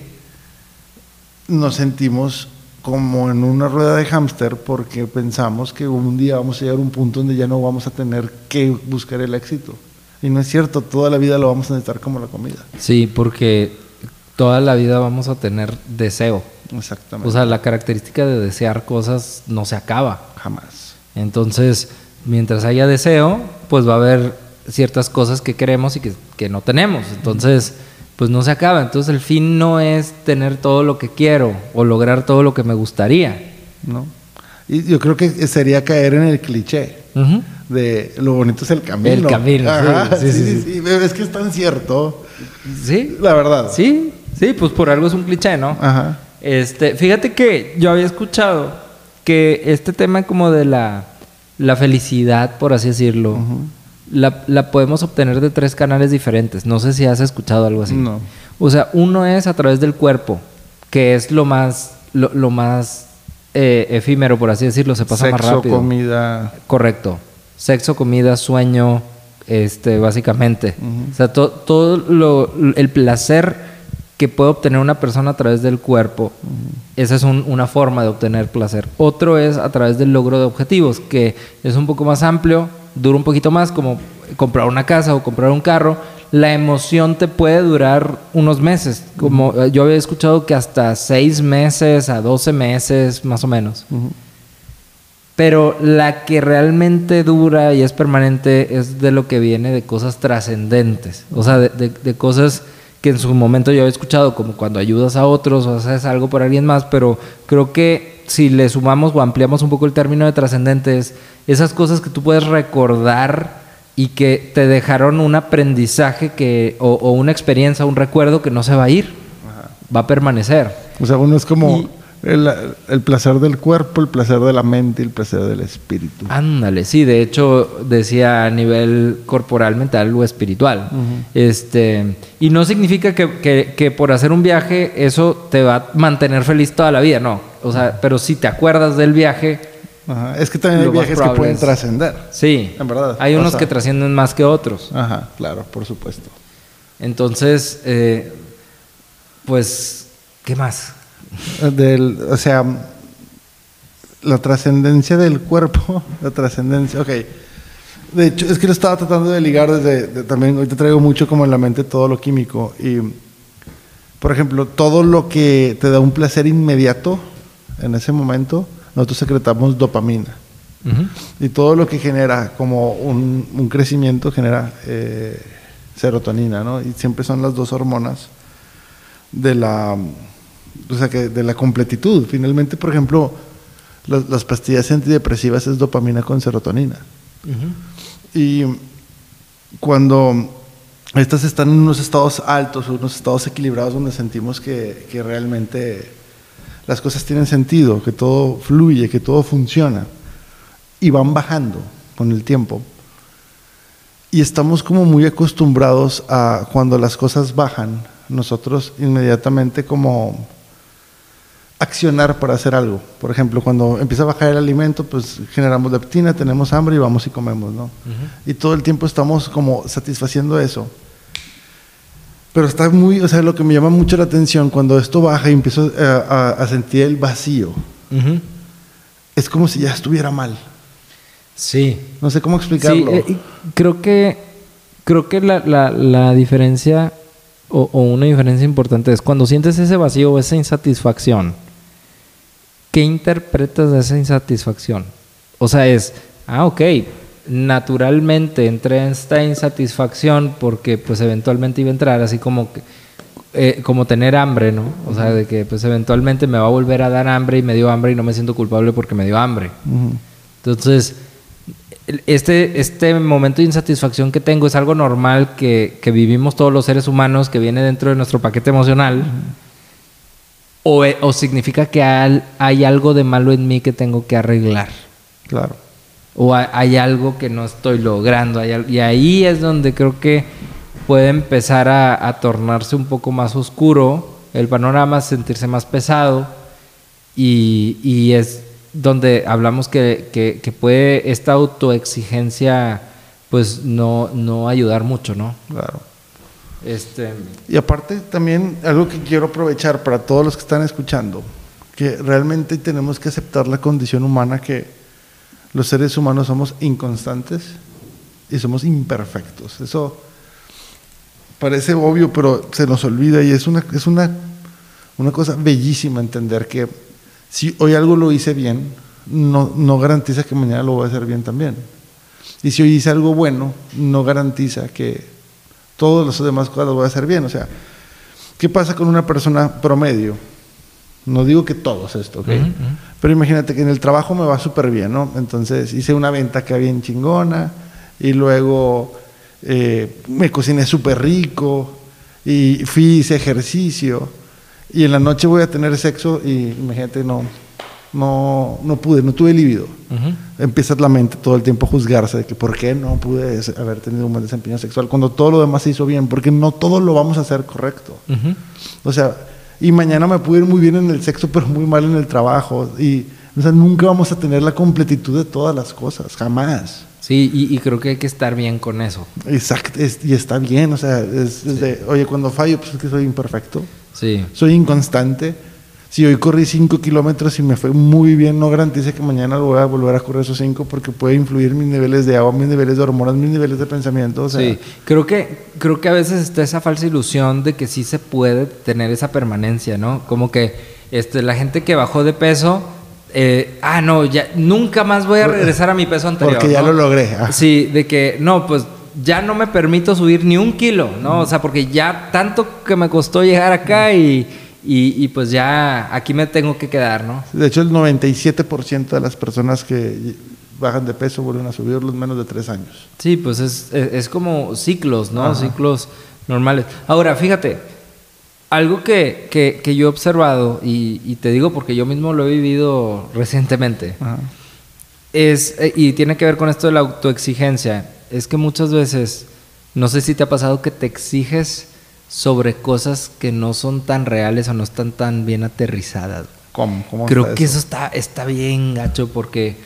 nos sentimos como en una rueda de hámster? Porque pensamos que un día vamos a llegar a un punto donde ya no vamos a tener que buscar el éxito. Y no es cierto, toda la vida lo vamos a necesitar como la comida. Sí, porque toda la vida vamos a tener deseo. Exactamente. O sea, la característica de desear cosas no se acaba. jamás. Entonces, mientras haya deseo, pues va a haber ciertas cosas que queremos y que, que no tenemos. Entonces, pues no se acaba. Entonces, el fin no es tener todo lo que quiero o lograr todo lo que me gustaría. ¿no? Y yo creo que sería caer en el cliché de lo bonito es el camino. El camino, sí, Ajá, sí, sí, sí, sí, sí. Es que es tan cierto. Sí, La verdad. sí, sí, pues por algo es un cliché, ¿no? Ajá. Este, fíjate que yo había escuchado que este tema como de la la felicidad, por así decirlo, la, la podemos obtener de tres canales diferentes. No sé si has escuchado algo así. No. O sea, uno es a través del cuerpo, que es lo más, lo, lo más eh, efímero, por así decirlo, se pasa más Sexo, rápido. comida. Correcto. Sexo, comida, sueño, este, básicamente. O sea, to- todo lo, el placer que puede obtener una persona a través del cuerpo, esa es un- una forma de obtener placer. Otro es a través del logro de objetivos, que es un poco más amplio, dura un poquito más, como comprar una casa o comprar un carro. La emoción te puede durar unos meses, como eh, yo había escuchado que hasta seis meses a 12 meses, más o menos. Pero la que realmente dura y es permanente es de lo que viene de cosas trascendentes. O sea, de, de- de cosas que en su momento yo había escuchado, como cuando ayudas a otros o haces algo por alguien más, pero creo que si le sumamos o ampliamos un poco el término de trascendentes, esas cosas que tú puedes recordar y que te dejaron un aprendizaje que, o, o una experiencia, un recuerdo que no se va a ir, va a permanecer. O sea, uno es como Y- el, el placer del cuerpo, el placer de la mente y el placer del espíritu. Ándale, sí, de hecho decía a nivel corporal, mental o espiritual. Este, y no significa que, que- que por hacer un viaje eso te va a mantener feliz toda la vida, no. O sea, pero si te acuerdas del viaje, Ajá. Es que también hay viajes que pueden trascender. sí. En verdad, Hay unos que trascienden más que otros. Ajá, claro, por supuesto. Entonces, eh, pues, ¿qué más? Del, o sea, la trascendencia del cuerpo, la trascendencia, ok. De hecho, es que lo estaba tratando de ligar desde, de- también, ahorita traigo mucho como en la mente todo lo químico. Y, por ejemplo, todo lo que te da un placer inmediato en ese momento, nosotros secretamos dopamina. Ujú. Y todo lo que genera como un, un crecimiento genera eh, serotonina, ¿no? Y siempre son las dos hormonas de la, o sea, que de la completitud. Finalmente, por ejemplo, las, las pastillas antidepresivas es dopamina con serotonina. Y cuando estas están en unos estados altos, unos estados equilibrados donde sentimos que, que realmente las cosas tienen sentido, que todo fluye, que todo funciona, y van bajando con el tiempo. Y estamos como muy acostumbrados a cuando las cosas bajan, nosotros inmediatamente como accionar para hacer algo. Por ejemplo, cuando empieza a bajar el alimento, pues generamos leptina, tenemos hambre y vamos y comemos, ¿no? Y todo el tiempo estamos como satisfaciendo eso. Pero está muy, o sea, lo que me llama mucho la atención cuando esto baja y empiezo eh, a, a sentir el vacío, es como si ya estuviera mal. Sí. No sé cómo explicarlo. Sí, eh, creo que creo que la, la- la diferencia o, o una diferencia importante es cuando sientes ese vacío o esa insatisfacción, ¿qué interpretas de esa insatisfacción? O sea, es, ah, ok, naturalmente entré en esta insatisfacción porque pues eventualmente iba a entrar, así como que, eh, como tener hambre, ¿no? O sea, de que pues eventualmente me va a volver a dar hambre y me dio hambre y no me siento culpable porque me dio hambre. Entonces, este, este momento de insatisfacción que tengo es algo normal que, que vivimos todos los seres humanos, que viene dentro de nuestro paquete emocional. o, e- o significa que hay, hay algo de malo en mí que tengo que arreglar. Claro. O hay, algo que no estoy logrando. hay y ahí es donde creo que puede empezar a, a tornarse un poco más oscuro el panorama, sentirse más pesado. Y, y es donde hablamos que, que- que puede esta autoexigencia pues no, no ayudar mucho, ¿no? Claro. Este, Y aparte también algo que quiero aprovechar para todos los que están escuchando, que realmente tenemos que aceptar la condición humana que los seres humanos somos inconstantes y somos imperfectos. Eso parece obvio, pero se nos olvida y es una, es una, una cosa bellísima entender que si hoy algo lo hice bien, no, no garantiza que mañana lo voy a hacer bien también. Y si hoy hice algo bueno, no garantiza que todas las demás cosas las voy a hacer bien. O sea, ¿qué pasa con una persona promedio? No digo que todos esto, ¿ok? Pero imagínate que en el trabajo me va súper bien, ¿no? Entonces hice una venta que bien chingona y luego eh, me cociné súper rico y fui, hice ejercicio y en la noche voy a tener sexo y imagínate, no, no, no pude, no tuve libido. Ujú. Empieza la mente todo el tiempo a juzgarse de que por qué no pude haber tenido un buen desempeño sexual cuando todo lo demás se hizo bien, porque no todo lo vamos a hacer correcto. O sea, y mañana me pude ir muy bien en el sexo, pero muy mal en el trabajo. Y, o sea, nunca vamos a tener la completitud de todas las cosas, jamás. Sí, y, y creo que hay que estar bien con eso. Exacto, es- y está bien, o sea, es, es de, oye, cuando fallo, pues es que soy imperfecto, Sí. soy inconstante. Si hoy corrí 5 kilómetros y me fue muy bien, no garantice que mañana lo voy a volver a correr esos 5 porque puede influir mis niveles de agua, mis niveles de hormonas, mis niveles de pensamiento. O sea, Sí, creo que, creo que a veces está esa falsa ilusión de que sí se puede tener esa permanencia, ¿no? Como que este, la gente que bajó de peso, eh, ah, no, ya nunca más voy a regresar a mi peso anterior. Porque ya ¿no? lo logré. ah. Sí, de que, no, pues ya no me permito subir ni un kilo, ¿no? O sea, porque ya tanto que me costó llegar acá y, y, y pues ya aquí me tengo que quedar, ¿no? De hecho, el 97% de las personas que bajan de peso vuelven a subirlos en menos de 3 años. Sí, pues es, es, es como ciclos, ¿no? Ajá. Ciclos normales. Ahora, fíjate, algo que, que- que yo he observado, y, y te digo porque yo mismo lo he vivido recientemente, Ajá. es, eh, y tiene que ver con esto de la autoexigencia, es que muchas veces, no sé si te ha pasado que te exiges sobre cosas que no son tan reales o no están tan bien aterrizadas. ¿Cómo? ¿Cómo Creo está que eso está, está bien gacho porque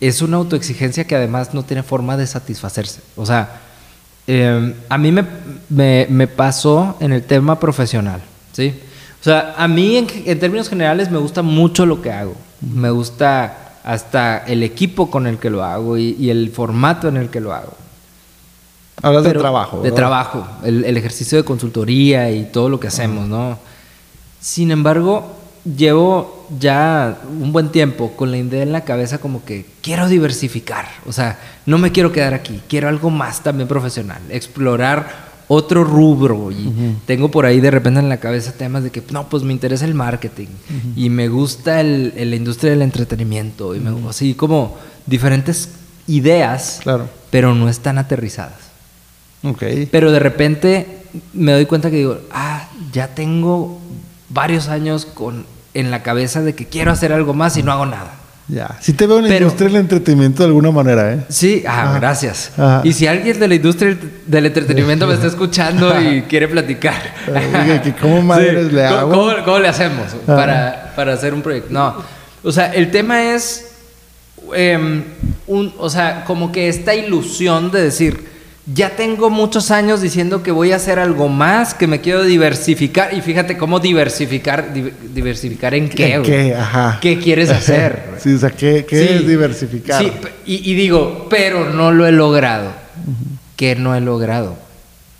es una autoexigencia que además no tiene forma de satisfacerse. O sea, eh, a mí me, me- me pasó en el tema profesional, ¿sí? O sea, a mí en, en términos generales me gusta mucho lo que hago. Me gusta hasta el equipo con el que lo hago y, y el formato en el que lo hago. Hablas de trabajo. De trabajo, el, el ejercicio de consultoría y todo lo que hacemos, ¿no? Sin embargo, llevo ya un buen tiempo con la idea en la cabeza como que quiero diversificar, o sea, no me quiero quedar aquí, quiero algo más también profesional, explorar otro rubro y tengo por ahí de repente en la cabeza temas de que no, pues me interesa el marketing y me gusta el, el- la industria del entretenimiento y me, así como diferentes ideas, Claro. pero no están aterrizadas. Pero de repente me doy cuenta que digo, ah, ya tengo varios años con, en la cabeza de que quiero hacer algo más y no hago nada. Ya. Sí te veo en la Pero- industria del entretenimiento de alguna manera, ¿eh? Sí, ah, Ajá. gracias. Ajá. Y si alguien de la industria del entretenimiento me está escuchando y quiere platicar. ¿cómo madres le ¿cómo- hago? ¿Cómo, cómo le hacemos para, para hacer un proyecto? No. O sea, el tema es. em, un, o sea, como que esta ilusión de decir. Ya tengo muchos años diciendo que voy a hacer algo más, que me quiero diversificar. Y fíjate cómo diversificar. Di- ¿Diversificar en qué? Qué? Ajá. ¿Qué quieres hacer? Sí, o sea, ¿qué, qué Sí. es diversificar? Sí, y digo, pero no lo he logrado. ¿Qué no he logrado?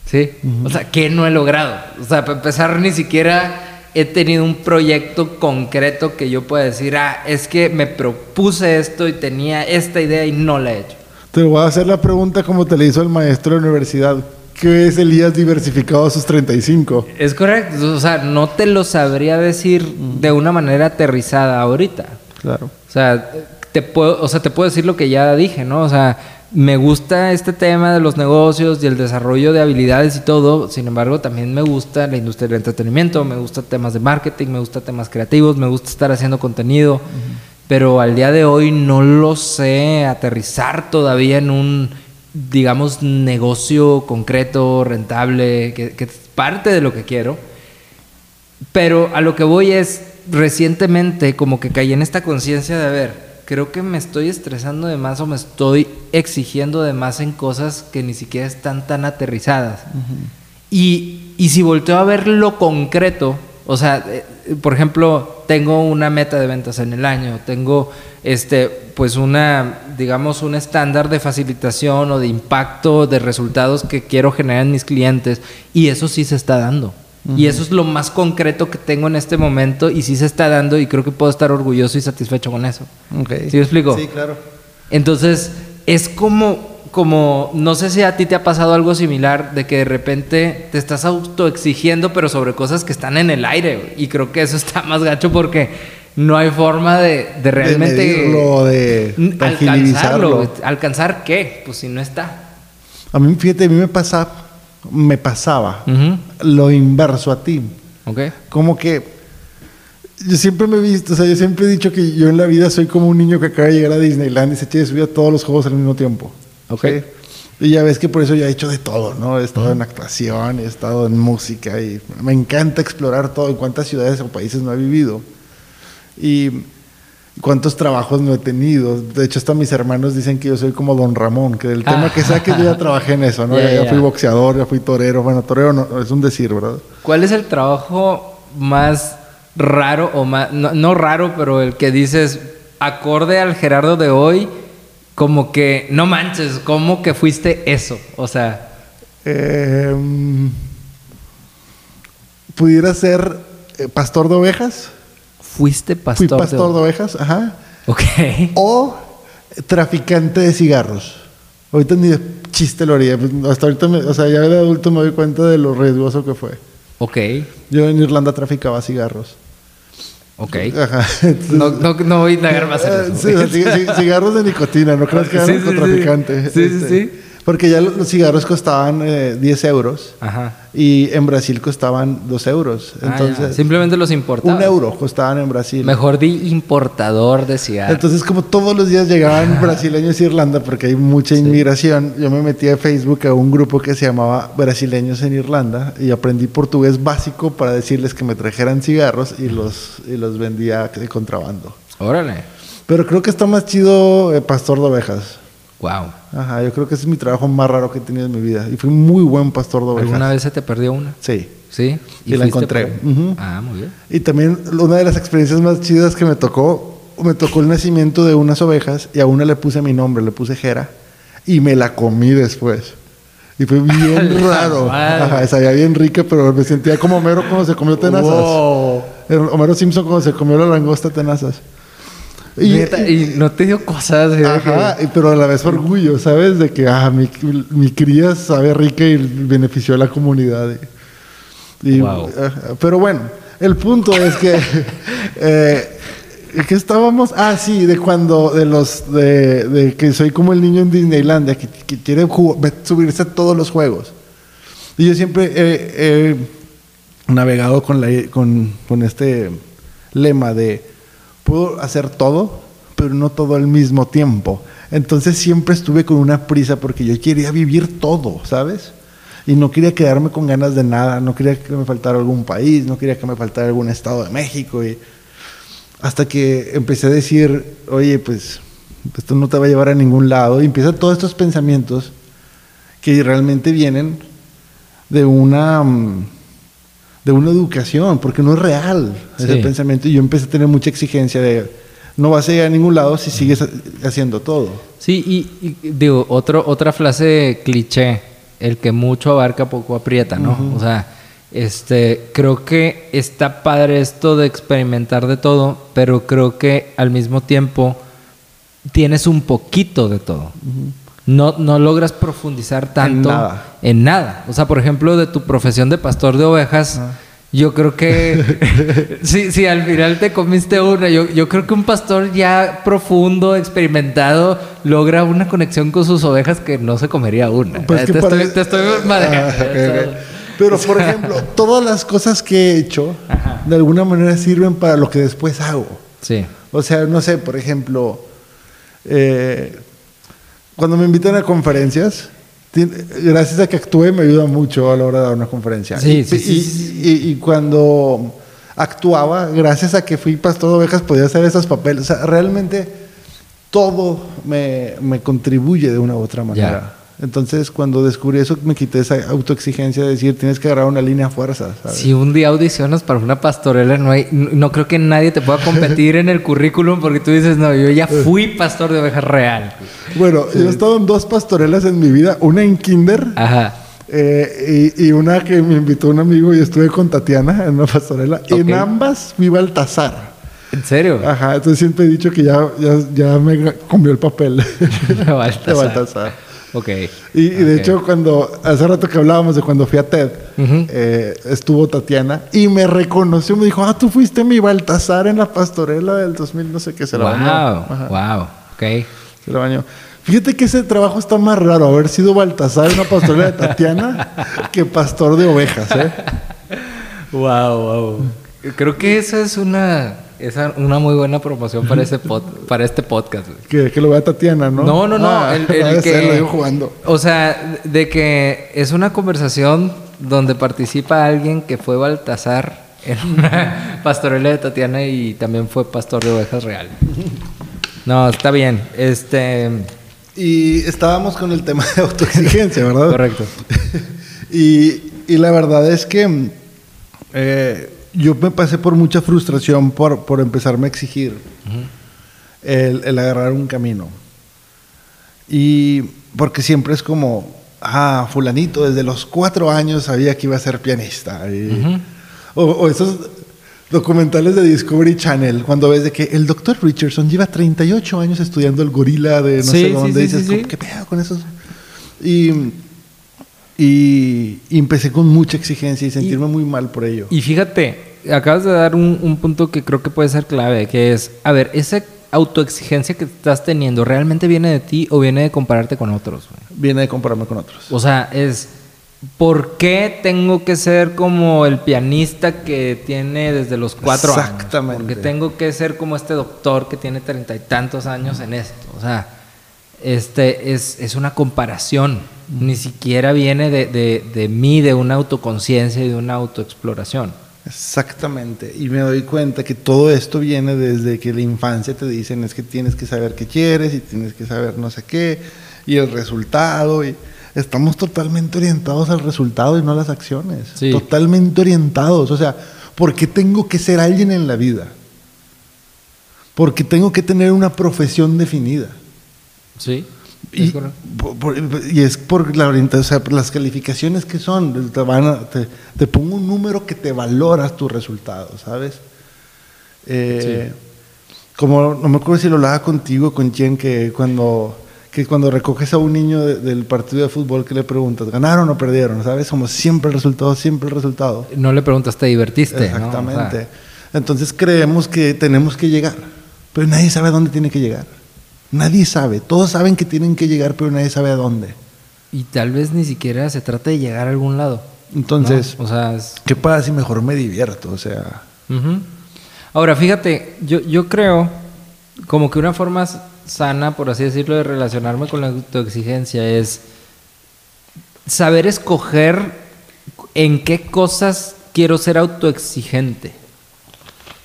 ¿Sí? O sea, ¿qué no he logrado? O sea, para empezar, ni siquiera he tenido un proyecto concreto que yo pueda decir, ah, es que me propuse esto y tenía esta idea y no la he hecho. Te voy a hacer la pregunta como te le hizo el maestro de la universidad. ¿Qué es Elías diversificado a sus 35? Es correcto, o sea, no te lo sabría decir de una manera aterrizada ahorita. Claro. O sea, te puedo, o sea, te puedo decir lo que ya dije, ¿no? O sea, me gusta este tema de los negocios y el desarrollo de habilidades y todo. Sin embargo, también me gusta la industria del entretenimiento, me gusta temas de marketing, me gusta temas creativos, me gusta estar haciendo contenido. Pero al día de hoy no lo sé aterrizar todavía en un, digamos, negocio concreto, rentable, que, que es parte de lo que quiero. Pero a lo que voy es, recientemente como que caí en esta conciencia de, a ver, creo que me estoy estresando de más o me estoy exigiendo de más en cosas que ni siquiera están tan aterrizadas. y, y si volteo a ver lo concreto, o sea, eh, por ejemplo, tengo una meta de ventas en el año, tengo este, pues una, digamos, un estándar de facilitación o de impacto de resultados que quiero generar en mis clientes, y eso sí se está dando. Y eso es lo más concreto que tengo en este momento y sí se está dando y creo que puedo estar orgulloso y satisfecho con eso. ¿Sí me explico? Sí, claro. Entonces, es como, como, no sé si a ti te ha pasado algo similar, de que de repente te estás autoexigiendo, pero sobre cosas que están en el aire. Y creo que eso está más gacho porque no hay forma de, de realmente... de medirlo, de güey. ¿Alcanzar qué? Pues si no está. A mí, fíjate, a mí me pasa, me pasaba lo inverso a ti. ¿Ok? Como que yo siempre me he visto, o sea, yo siempre he dicho que yo en la vida soy como un niño que acaba de llegar a Disneyland y se quiere subir a todos los juegos al mismo tiempo. Ok. ¿sí? Y ya ves que por eso ya he hecho de todo, ¿no? He estado en actuación, he estado en música y me encanta explorar todo, en cuántas ciudades o países no he vivido. Y cuántos trabajos no he tenido. De hecho, hasta mis hermanos dicen que yo soy como Don Ramón, que del tema que saques yo ya trabajé en eso, ¿no? Ya, ya, ya ya. fui boxeador, ya fui torero. Bueno, torero no, es un decir, ¿verdad? ¿Cuál es el trabajo más raro o más, no, no raro, pero el que dices, acorde al Gerardo de hoy, como que, no manches, ¿cómo que fuiste eso? O sea, Eh, ¿Pudiera ser eh, pastor de ovejas? fuiste pastor. Fui pastor de de... ovejas, ajá. Ok. O traficante de cigarros. Ahorita ni de chiste lo haría. pues, Hasta ahorita, me- o sea, ya de adulto me doy cuenta de lo riesgoso que fue. Ok. Yo en Irlanda traficaba cigarros. Ok. Ajá. No, no, no voy a indagar más en Eh, eso. sí, cigarros de nicotina, no creas que era Sí, sí, sí. narcotraficante. Sí, sí, sí. Porque ya los, cigarros costaban eh, 10 euros Ajá. y en Brasil costaban 2 euros. Ah, ya. Entonces, Simplemente los importaba. un euro costaban en Brasil. Mejor di importador de cigarros. Entonces, como todos los días llegaban brasileños a Irlanda, porque hay mucha inmigración, yo me metí a Facebook a un grupo que se llamaba Brasileños en Irlanda y aprendí portugués básico para decirles que me trajeran cigarros y los, y los vendía de contrabando. Órale. Pero creo que está más chido eh, pastor de ovejas. Wow. Ajá, yo creo que ese es mi trabajo más raro que he tenido en mi vida. Y fui muy buen pastor de ovejas. ¿Alguna vez se te perdió una? Sí. Sí. Y la encontré. por-. Ah, muy bien. Y también una de las experiencias más chidas que me tocó, me tocó el nacimiento de unas ovejas y a una le puse mi nombre, le puse Jera y me la comí después. Y fue bien raro. Ajá, sabía bien rica, pero me sentía como Homero cuando se comió tenazas. Wow. Homero Simpson cuando se comió la langosta tenazas. Y, Neta, y no te dio cosas. de Ajá, pero a la vez orgullo, ¿sabes? De que ah, mi, mi cría sabe rica y benefició a la comunidad. Y, Wow. pero bueno, el punto es que. eh, ¿Qué estábamos? Ah, sí, de cuando. De los. De, de que soy como el niño en Disneylandia que, que quiere subirse a todos los juegos. Y yo siempre he, navegado con, la, con, con este lema de puedo hacer todo, pero no todo al mismo tiempo. Entonces siempre estuve con una prisa porque yo quería vivir todo, ¿sabes? Y no quería quedarme con ganas de nada, no quería que me faltara algún país, no quería que me faltara algún estado de México. Y hasta que empecé a decir, oye, pues esto no te va a llevar a ningún lado. Y empiezan todos estos pensamientos que realmente vienen de una mm, de una educación, porque no es real ese Sí. pensamiento. Y yo empecé a tener mucha exigencia de no vas a llegar a ningún lado si sigues ha- haciendo todo. Sí, y, y digo, otro, otra frase cliché, el que mucho abarca poco aprieta, ¿no? O sea, este, creo que está padre esto de experimentar de todo, pero creo que al mismo tiempo tienes un poquito de todo. No, no logras profundizar tanto nada. en nada. O sea, por ejemplo, de tu profesión de pastor de ovejas, yo creo que sí, al final te comiste una. Yo, yo creo que un pastor ya profundo, experimentado, logra una conexión con sus ovejas que no se comería una. Pues Eh, te, estoy, te estoy. Ah, ok. Pero, por ejemplo, todas las cosas que he hecho, de alguna manera sirven para lo que después hago. Sí. O sea, no sé, por ejemplo, eh, cuando me invitan a conferencias, gracias a que actúe me ayuda mucho a la hora de dar una conferencia. Sí, y, sí, sí, y- sí, y- y cuando actuaba, gracias a que fui pastor de ovejas, podía hacer esos papeles. O sea, realmente todo me, me contribuye de una u otra manera. Entonces, cuando descubrí eso, me quité esa autoexigencia de decir, tienes que agarrar una línea a fuerza. ¿sabes? Si un día audicionas para una pastorela, no hay, no creo que nadie te pueda competir en el currículum porque tú dices, no, yo ya fui pastor de ovejas real. Bueno, yo he estado en dos pastorelas en mi vida, una en kinder Ajá. eh, y, y una que me invitó un amigo y estuve con Tatiana en una pastorela. Ok. En ambas fui Baltasar. ¿En serio? Ajá, entonces siempre he dicho que ya, ya, ya me comió el papel de Baltasar. Ok. Y, y de hecho, cuando hace rato que hablábamos de cuando fui a TED, eh, estuvo Tatiana y me reconoció, me dijo, ah, tú fuiste mi Baltasar en la pastorela del 2000, no sé qué, se la bañó. Wow, Ajá, wow. Ok. se la bañó. Fíjate que ese trabajo está más raro, haber sido Baltasar en una pastorela de Tatiana que pastor de ovejas, ¿eh? Wow, wow. Creo que esa es una, esa, una muy buena promoción para, ese pod, para este podcast. Que, que lo vea Tatiana, ¿no? No, no, no. Ah, el, que, ser, lo digo jugando. O sea, de que es una conversación donde participa alguien que fue Baltasar en una pastorela de Tatiana y también fue pastor de ovejas real. No, está bien. Este. Y estábamos con el tema de autoexigencia, ¿verdad? Correcto. y, y la verdad es que eh, yo me pasé por mucha frustración por, por empezarme a exigir el, el agarrar un camino. Y porque siempre es como, ah, fulanito desde los cuatro años sabía que iba a ser pianista. Y- o, o esos documentales de Discovery Channel, cuando ves de que el doctor Richardson lleva 38 años estudiando el gorila de no Sí, sé dónde, sí, dices, sí, "¿Cómo- sí. ¿qué pedo con esos? Y, y, y empecé con mucha exigencia y sentirme muy mal por ello. Y fíjate, acabas de dar un, un punto que creo que puede ser clave, que es, a ver, esa autoexigencia que estás teniendo, ¿realmente viene de ti o viene de compararte con otros? Viene de compararme con otros. O sea, es, ¿por qué tengo que ser como el pianista que tiene desde los cuatro años? Exactamente. Porque tengo que ser como este doctor que tiene treinta y tantos años en esto. O sea, este es, es una comparación. Ni siquiera viene de, de, de mí, de una autoconciencia y de una autoexploración. Exactamente. Y me doy cuenta que todo esto viene desde que la infancia te dicen es que tienes que saber qué quieres y tienes que saber no sé qué y el resultado. Y estamos totalmente orientados al resultado y no a las acciones. Sí. Totalmente orientados. O sea, ¿por qué tengo que ser alguien en la vida? Porque tengo que tener una profesión definida. Sí. Y, es por- por- y es por la orientación, o sea, por las calificaciones que son. Te, van a- te, te pongo un número que te valoras tus resultados, ¿sabes? Eh, Como no me acuerdo si lo hablaba contigo, con quién, que cuando, que cuando recoges a un niño de- del partido de fútbol, que le preguntas, ¿ganaron o perdieron? ¿Sabes? Como siempre el resultado, siempre el resultado. No le preguntas, ¿te divertiste? ¿no? O sea, Exactamente. Entonces creemos que tenemos que llegar, pero nadie sabe dónde tiene que llegar. Nadie sabe. Todos saben que tienen que llegar, pero nadie sabe a dónde. y tal vez ni siquiera se trata de llegar a algún lado. ¿no? Entonces, O sea, es- ¿qué pasa si mejor me divierto? O sea. Ahora, fíjate, yo, yo creo como que una forma sana, por así decirlo, de relacionarme con la autoexigencia es saber escoger en qué cosas quiero ser autoexigente.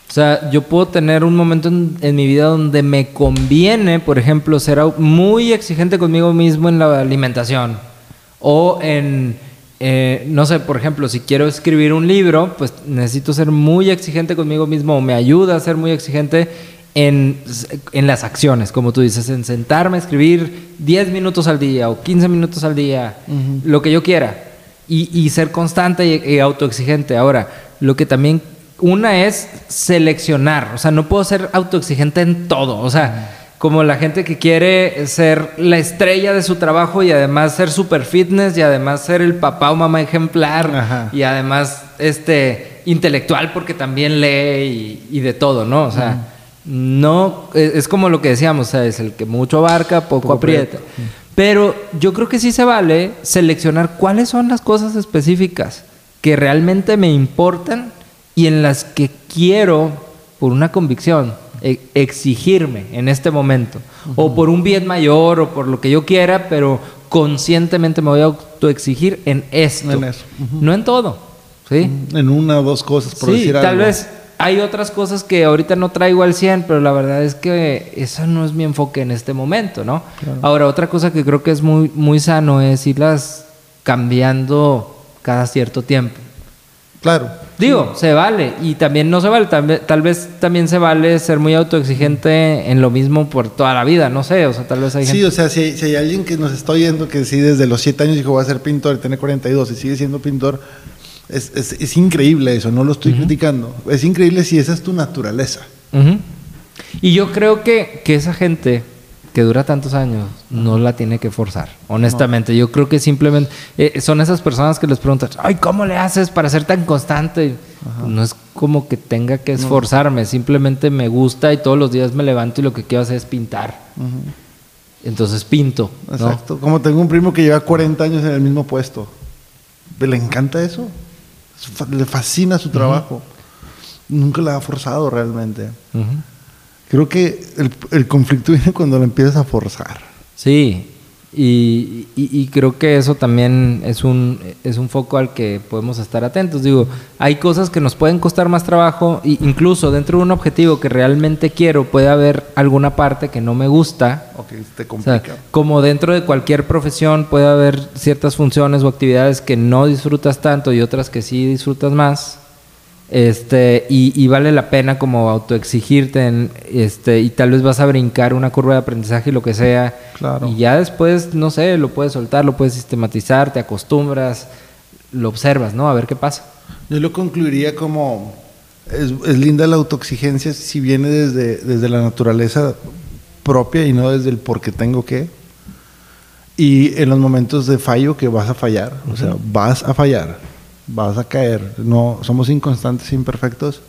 O sea, yo puedo tener un momento en, en mi vida donde me conviene, por ejemplo, ser muy exigente conmigo mismo en la alimentación. O en, eh, no sé, por ejemplo, si quiero escribir un libro, pues necesito ser muy exigente conmigo mismo o me ayuda a ser muy exigente en, en las acciones, como tú dices, en sentarme a escribir 10 minutos al día o 15 minutos al día, lo que yo quiera. Y, y ser constante y, y autoexigente. Ahora, lo que también una es seleccionar, o sea, no puedo ser autoexigente en todo, o sea, como la gente que quiere ser la estrella de su trabajo y además ser super fitness y además ser el papá o mamá ejemplar Ajá. y además este intelectual porque también lee y, y de todo, ¿no? O sea, no es, es como lo que decíamos, es el que mucho abarca, poco, Poco aprieta. Pero yo creo que sí se vale seleccionar cuáles son las cosas específicas que realmente me importan y en las que quiero, por una convicción, e- exigirme en este momento. O por un bien mayor o por lo que yo quiera, pero conscientemente me voy a autoexigir en esto. En eso. No en todo. ¿sí? en una o dos cosas, por Sí, decir tal algo. vez hay otras cosas que ahorita no traigo al 100, pero la verdad es que esa no es mi enfoque en este momento, ¿no? Ahora, otra cosa que creo que es muy, muy sano es irlas cambiando cada cierto tiempo. Claro. Digo, se vale y también no se vale. Tal, tal vez también se vale ser muy autoexigente en lo mismo por toda la vida, no sé, o sea, tal vez hay Sí, gente... o sea, si hay, si hay alguien que nos está oyendo que sí desde los 7 años dijo voy a ser pintor y tiene 42 y sigue siendo pintor, es, es- es increíble eso, no lo estoy criticando. Es increíble si esa es tu naturaleza. Y yo creo que, que esa gente que dura tantos años no la tiene que forzar, honestamente. Yo creo que simplemente eh, son esas personas que les preguntan, ay, ¿cómo le haces para ser tan constante? No es como que tenga que esforzarme, simplemente me gusta y todos los días me levanto y lo que quiero hacer es pintar. Entonces pinto. ¿no? Exacto. Como tengo un primo que lleva 40 años en el mismo puesto. Le encanta eso. Le fascina su trabajo. nunca la ha forzado realmente. Creo que el, el conflicto viene cuando lo empiezas a forzar. Sí, y, y- y creo que eso también es un, es un foco al que podemos estar atentos. Digo, hay cosas que nos pueden costar más trabajo, e incluso dentro de un objetivo que realmente quiero, puede haber alguna parte que no me gusta. Ok, te O complica. sea, como dentro de cualquier profesión puede haber ciertas funciones o actividades que no disfrutas tanto y otras que sí disfrutas más. Este, y, y vale la pena como autoexigirte en, este, y tal vez vas a brincar una curva de aprendizaje y lo que sea. Claro. Y ya después, no sé, lo puedes soltar, lo puedes sistematizar, te acostumbras, lo observas, ¿no? A ver qué pasa. Yo lo concluiría como es, es linda la autoexigencia si viene desde, desde la naturaleza propia y no desde el porque tengo que. Y en los momentos de fallo que vas a fallar, o sea, vas a fallar, vas a caer. No somos inconstantes, imperfectos.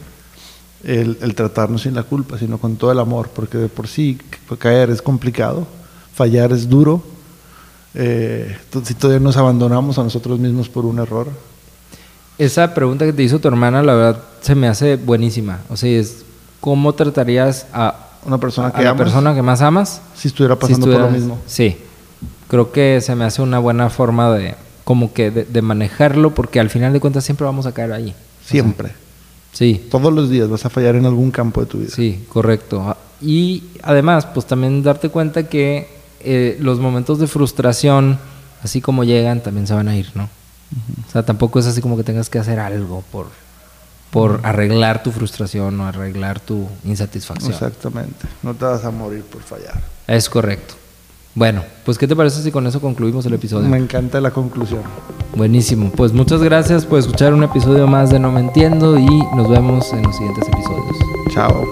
El, el tratarnos sin la culpa, sino con todo el amor, porque de por sí ca- caer es complicado, fallar es duro. Eh, si todavía nos abandonamos a nosotros mismos por un error, Esa pregunta que te hizo tu hermana, la verdad, se me hace buenísima. O sea, es ¿cómo tratarías a, una persona a que la amas, persona que más amas? si estuviera si pasando por lo mismo. Sí. Creo que se me hace una buena forma de como que de, de manejarlo porque al final de cuentas siempre vamos a caer ahí. Siempre. Sí. Todos los días vas a fallar en algún campo de tu vida. Sí, correcto. Ah, Y además, pues también darte cuenta que eh, los momentos de frustración, así como llegan, también se van a ir, ¿no? O sea, tampoco es así como que tengas que hacer algo por, por arreglar tu frustración o arreglar tu insatisfacción. Exactamente. No te vas a morir por fallar. Es correcto. Bueno, pues ¿qué te parece si con eso concluimos el episodio? Me encanta la conclusión. Buenísimo. Pues muchas gracias por escuchar un episodio más de No Me Entiendo y nos vemos en los siguientes episodios. Chao.